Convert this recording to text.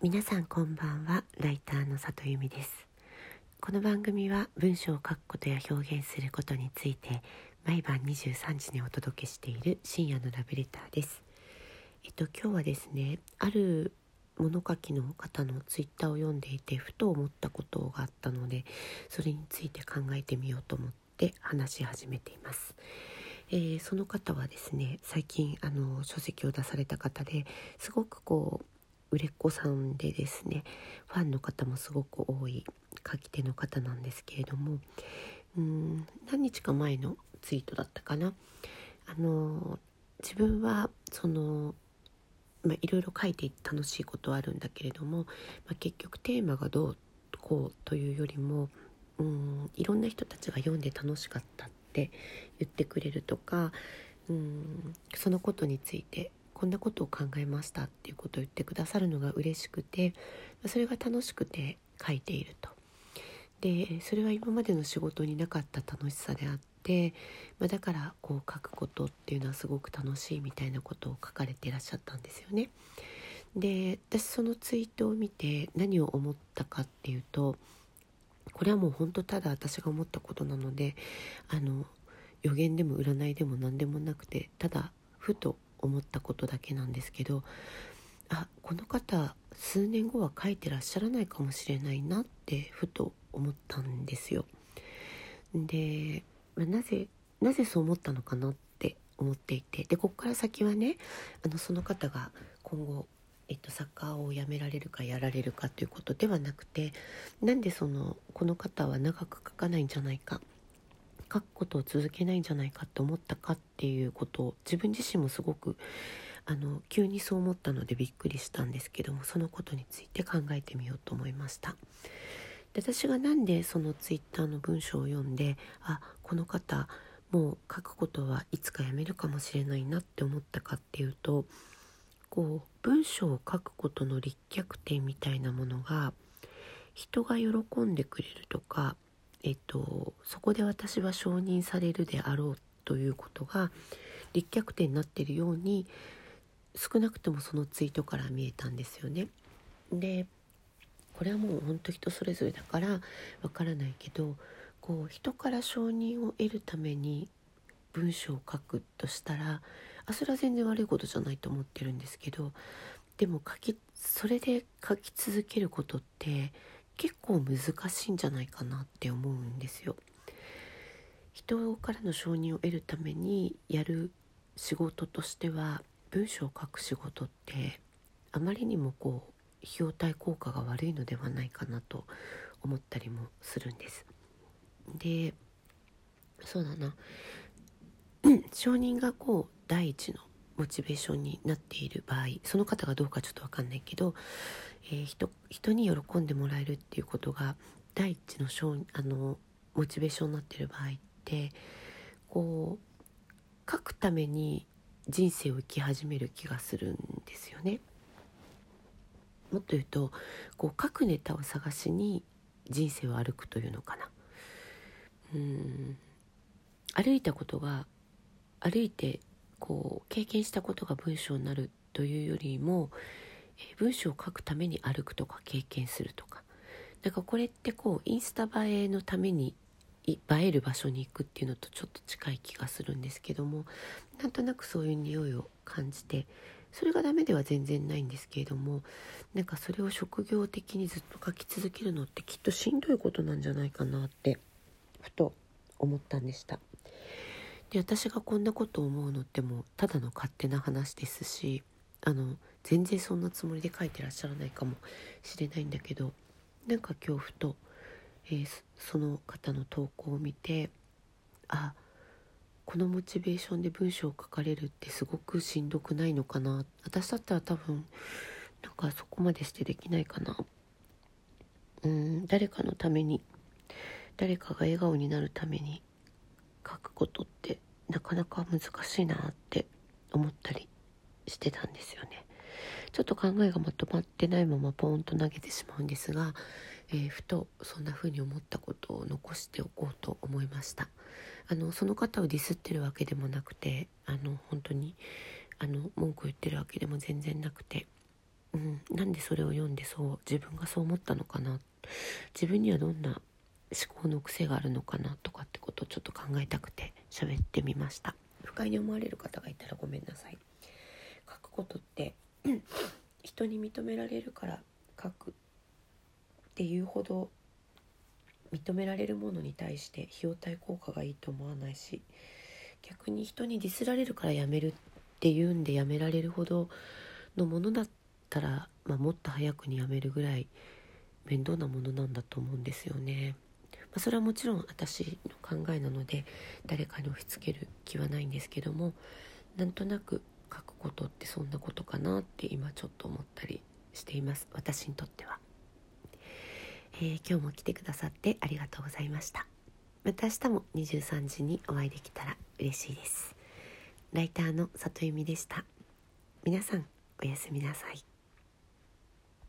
皆さんこんばんは。ライターの里由美です。この番組は文章を書くことや表現することについて毎晩23時にお届けしている深夜のラブレターです。えっと今日はですねある物書きの方のツイッターを読んでいてふと思ったことがあったのでそれについて考えてみようと思って話し始めています。えー、その方はですね最近あの書籍を出された方ですごくこう売れっ子さんでですねファンの方もすごく多い書き手の方なんですけれどもうん何日か前のツイートだったかな。あの自分はそのまあ、いろいろ書いて楽しいことはあるんだけれども、まあ、結局テーマがどうこうというよりもうんいろんな人たちが読んで楽しかったって言ってくれるとかうんそのことについてこんなことを考えましたっていうことを言ってくださるのが嬉しくてそれが楽しくて書いていると。でそれは今までの仕事になかった楽しさであって、まあ、だからこう書くことっていうのはすごく楽しいみたいなことを書かれていらっしゃったんですよね。で私そのツイートを見て何を思ったかっていうとこれはもう本当ただ私が思ったことなのであの予言でも占いでも何でもなくてただふと思ったことだけなんですけどあこの方数年後は書いてらっしゃらないかもしれないなってふと思ったんですよ。で、まあ、なぜなぜそう思ったのかなって思っていてでここから先はねあのその方が今後、えっと、サッカーをやめられるかやられるかということではなくてなんでそのこの方は長く書かないんじゃないか書くことを続けないんじゃないかと思ったかっていうことを自分自身もすごくあの急にそう思ったのでびっくりしたんですけどもそのことについて考えてみようと思いました。で私が何でそのツイッターの文章を読んであこの方もう書くことはいつかやめるかもしれないなって思ったかっていうとこう文章を書くことの立脚点みたいなものが人が喜んでくれるとかえっと、そこで私は承認されるであろうということが立脚点になっているように少なくともそのツイートから見えたんですよね。でこれはもう本当人それぞれだからわからないけどこう人から承認を得るために文章を書くとしたらあそれは全然悪いことじゃないと思ってるんですけどでも書きそれで書き続けることって結構難しいんじゃないかなって思うんですよ。人からの承認を得るためにやる仕事としては文章を書く仕事ってあまりにもこう費用対効果が悪いのではないかなと思ったりもするんです。でそうだな 承認がこう第一のモチベーションになっている場合その方がどうかちょっと分かんないけど、えー、人人に喜んでもらえるっていうことが第一のあのモチベーションになっている場合ってこう書くために人生を生き始める気がするんですよね。もっと言うとこう書くネタを探しに人生を歩くというのかな。うん歩いたことが歩いてこう経験したことが文章になるというよりも、え文章を書くために歩くとか経験するとかなんかこれってこうインスタ映えのために映える場所に行くっていうのとちょっと近い気がするんですけどもなんとなくそういう匂いを感じてそれがダメでは全然ないんですけれどもなんかそれを職業的にずっと書き続けるのってきっとしんどいことなんじゃないかなってふと思ったんでした。で私がこんなこと思うのってもうただの勝手な話ですしあの全然そんなつもりで書いてらっしゃらないかもしれないんだけどなんか今日ふと、えー、その方の投稿を見てあこのモチベーションで文章を書かれるってすごくしんどくないのかな。私だったら多分なんかそこまでしてできないかな。うん誰かのために誰かが笑顔になるために書くことってなかなか難しいなって思ったりしてたんですよね。ちょっと考えがまとまってないままポーンと投げてしまうんですが、えー、ふとそんな風に思ったことを残しておこうと思いましたあのその方をディスってるわけでもなくてあの本当にあの文句を言ってるわけでも全然なくてうん、なんでそれを読んでそう自分がそう思ったのかな自分にはどんな思考の癖があるのかなとかってことをちょっと考えたくて喋ってみました不快に思われる方がいたらごめんなさい書くことって人に認められるから書くっていうほど認められるものに対して費用対効果がいいと思わないし逆に人にディスられるからやめるっていうんでやめられるほどのものだったら、まあ、もっと早くにやめるぐらい面倒なものなんだと思うんですよね。まあ、それはもちろん私の考えなので誰かに押し付ける気はないんですけどもなんとなく書くことってそんなことかなって今ちょっと思ったりしています。私にとっては、えー、今日も来てくださってありがとうございました。また明日も23時にお会いできたら嬉しいです。ライターの里由美でした。皆さんおやすみなさい。